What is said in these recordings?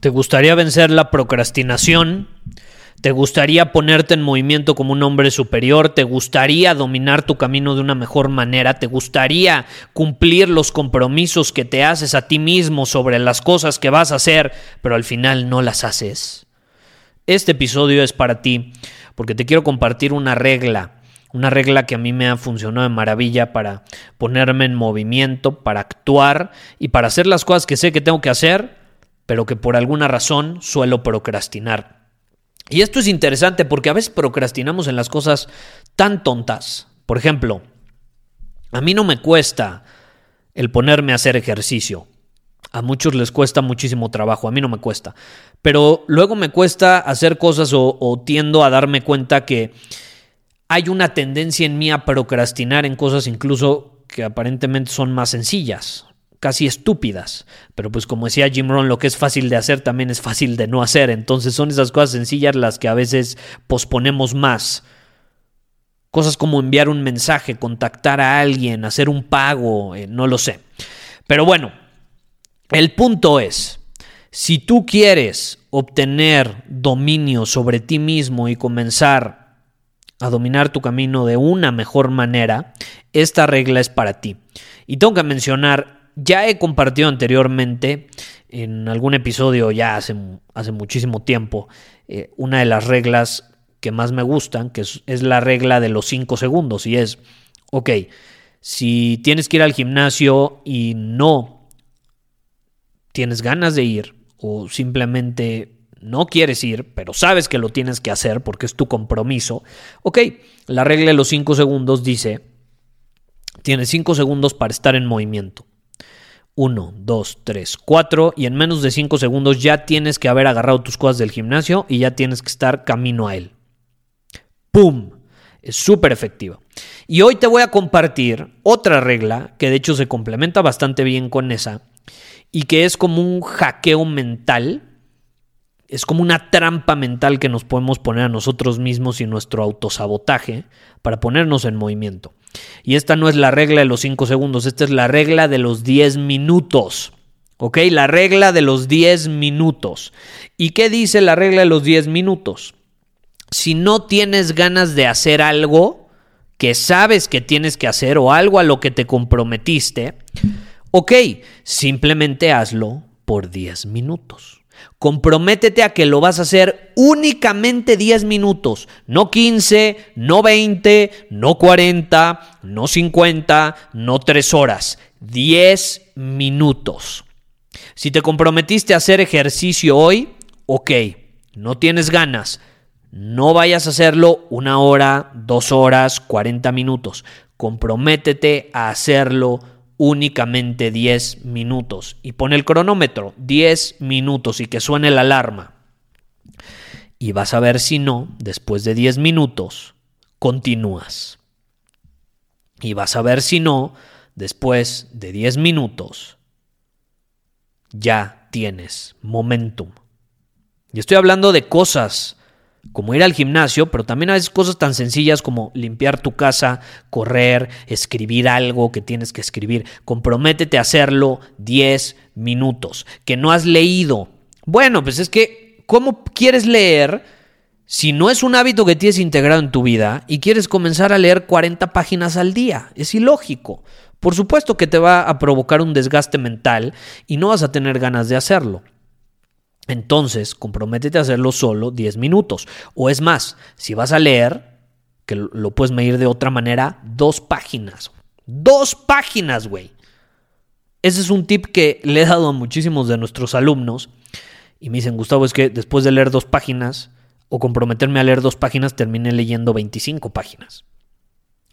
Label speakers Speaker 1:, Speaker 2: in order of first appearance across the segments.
Speaker 1: ¿Te gustaría vencer la procrastinación? ¿Te gustaría ponerte en movimiento como un hombre superior? ¿Te gustaría dominar tu camino de una mejor manera? ¿Te gustaría cumplir los compromisos que te haces a ti mismo sobre las cosas que vas a hacer, pero al final no las haces? Este episodio es para ti porque te quiero compartir una regla, una regla que a mí me ha funcionado de maravilla para ponerme en movimiento, para actuar y para hacer las cosas que sé que tengo que hacer, pero que por alguna razón suelo procrastinar. Y esto es interesante porque a veces procrastinamos en las cosas tan tontas. Por ejemplo, a mí no me cuesta el ponerme a hacer ejercicio. A muchos les cuesta muchísimo trabajo, a mí no me cuesta. Pero luego me cuesta hacer cosas o, tiendo a darme cuenta que hay una tendencia en mí a procrastinar en cosas incluso que aparentemente son más sencillas casi estúpidas. Pero pues como decía Jim Rohn, lo que es fácil de hacer también es fácil de no hacer. Entonces son esas cosas sencillas las que a veces posponemos más. Cosas como enviar un mensaje, contactar a alguien, hacer un pago, eh, no lo sé. Pero bueno, el punto es, si tú quieres obtener dominio sobre ti mismo y comenzar a dominar tu camino de una mejor manera, esta regla es para ti. Y tengo que mencionar ya he compartido anteriormente en algún episodio ya hace, hace muchísimo tiempo eh, una de las reglas que más me gustan, que es, es la regla de los 5 segundos y es, ok, si tienes que ir al gimnasio y no tienes ganas de ir o simplemente no quieres ir, pero sabes que lo tienes que hacer porque es tu compromiso, ok, la regla de los 5 segundos dice, tienes 5 segundos para estar en movimiento. 1, 2, 3, 4 y en menos de 5 segundos ya tienes que haber agarrado tus cosas del gimnasio y ya tienes que estar camino a él. ¡Pum! Es súper efectiva. Y hoy te voy a compartir otra regla que de hecho se complementa bastante bien con esa y que es como un hackeo mental, es como una trampa mental que nos podemos poner a nosotros mismos y nuestro autosabotaje para ponernos en movimiento. Y esta no es la regla de los 5 segundos, esta es la regla de los 10 minutos. ¿Ok? La regla de los 10 minutos. ¿Y qué dice la regla de los 10 minutos? Si no tienes ganas de hacer algo que sabes que tienes que hacer o algo a lo que te comprometiste, ok, simplemente hazlo por 10 minutos. Comprométete a que lo vas a hacer únicamente 10 minutos, no 15, no 20, no 40, no 50, no 3 horas, 10 minutos. Si te comprometiste a hacer ejercicio hoy, ok, no tienes ganas, no vayas a hacerlo una hora, dos horas, 40 minutos. Comprométete a hacerlo únicamente 10 minutos. Y pone el cronómetro, 10 minutos y que suene la alarma. Y vas a ver si no, después de 10 minutos, continúas. Y vas a ver si no, después de 10 minutos, ya tienes momentum. Y estoy hablando de cosas como ir al gimnasio, pero también hay cosas tan sencillas como limpiar tu casa, correr, escribir algo que tienes que escribir. Comprométete a hacerlo 10 minutos. Que no has leído. Bueno, pues es que, ¿cómo quieres leer si no es un hábito que tienes integrado en tu vida y quieres comenzar a leer 40 páginas al día? Es ilógico. Por supuesto que te va a provocar un desgaste mental y no vas a tener ganas de hacerlo. Entonces, comprométete a hacerlo solo 10 minutos. O es más, si vas a leer, que lo puedes medir de otra manera, dos páginas. Dos páginas, güey. Ese es un tip que le he dado a muchísimos de nuestros alumnos. Y me dicen, Gustavo, es que después de leer dos páginas o comprometerme a leer dos páginas, terminé leyendo 25 páginas.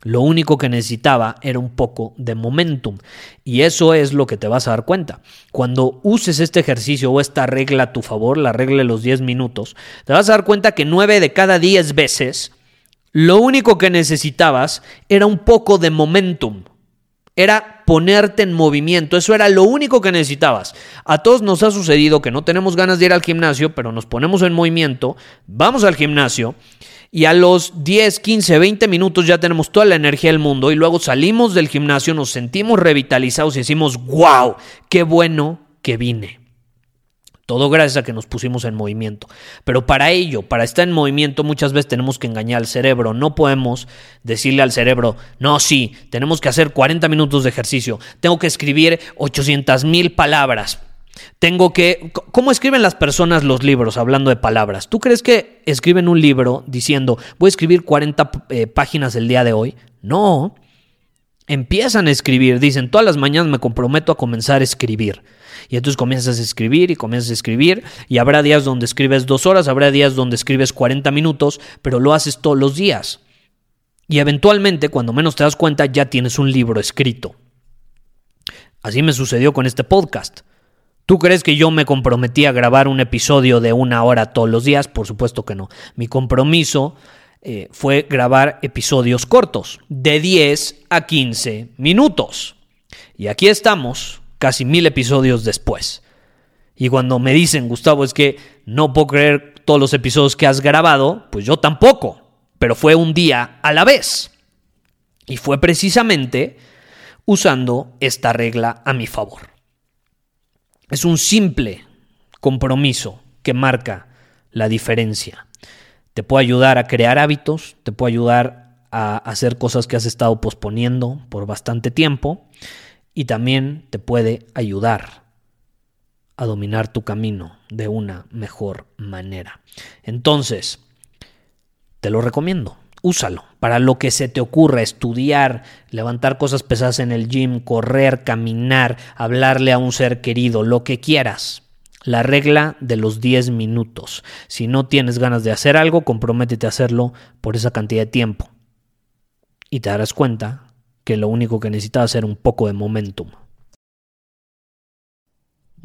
Speaker 1: Lo único que necesitaba era un poco de momentum. Y eso es lo que te vas a dar cuenta. Cuando uses este ejercicio o esta regla a tu favor, la regla de los 10 minutos, te vas a dar cuenta que 9 de cada 10 veces, lo único que necesitabas era un poco de momentum era ponerte en movimiento. Eso era lo único que necesitabas. A todos nos ha sucedido que no tenemos ganas de ir al gimnasio, pero nos ponemos en movimiento, vamos al gimnasio y a los 10, 15, 20 minutos ya tenemos toda la energía del mundo y luego salimos del gimnasio, nos sentimos revitalizados y decimos, wow, qué bueno que vine. Todo gracias a que nos pusimos en movimiento. Pero para ello, para estar en movimiento, muchas veces tenemos que engañar al cerebro. No podemos decirle al cerebro, no, sí, tenemos que hacer 40 minutos de ejercicio. Tengo que escribir 800 mil palabras. Tengo que... ¿Cómo escriben las personas los libros hablando de palabras? ¿Tú crees que escriben un libro diciendo, voy a escribir 40 eh, páginas el día de hoy? No. Empiezan a escribir, dicen, todas las mañanas me comprometo a comenzar a escribir. Y entonces comienzas a escribir y comienzas a escribir y habrá días donde escribes dos horas, habrá días donde escribes 40 minutos, pero lo haces todos los días. Y eventualmente, cuando menos te das cuenta, ya tienes un libro escrito. Así me sucedió con este podcast. ¿Tú crees que yo me comprometí a grabar un episodio de una hora todos los días? Por supuesto que no. Mi compromiso eh, fue grabar episodios cortos, de 10 a 15 minutos. Y aquí estamos, casi mil episodios después. Y cuando me dicen, Gustavo, es que no puedo creer todos los episodios que has grabado, pues yo tampoco, pero fue un día a la vez. Y fue precisamente usando esta regla a mi favor. Es un simple compromiso que marca la diferencia. Te puede ayudar a crear hábitos, te puede ayudar a hacer cosas que has estado posponiendo por bastante tiempo y también te puede ayudar a dominar tu camino de una mejor manera. Entonces, te lo recomiendo. Úsalo para lo que se te ocurra, estudiar, levantar cosas pesadas en el gym, correr, caminar, hablarle a un ser querido, lo que quieras. La regla de los 10 minutos. Si no tienes ganas de hacer algo, comprométete a hacerlo por esa cantidad de tiempo. Y te darás cuenta que lo único que necesitaba era un poco de momentum.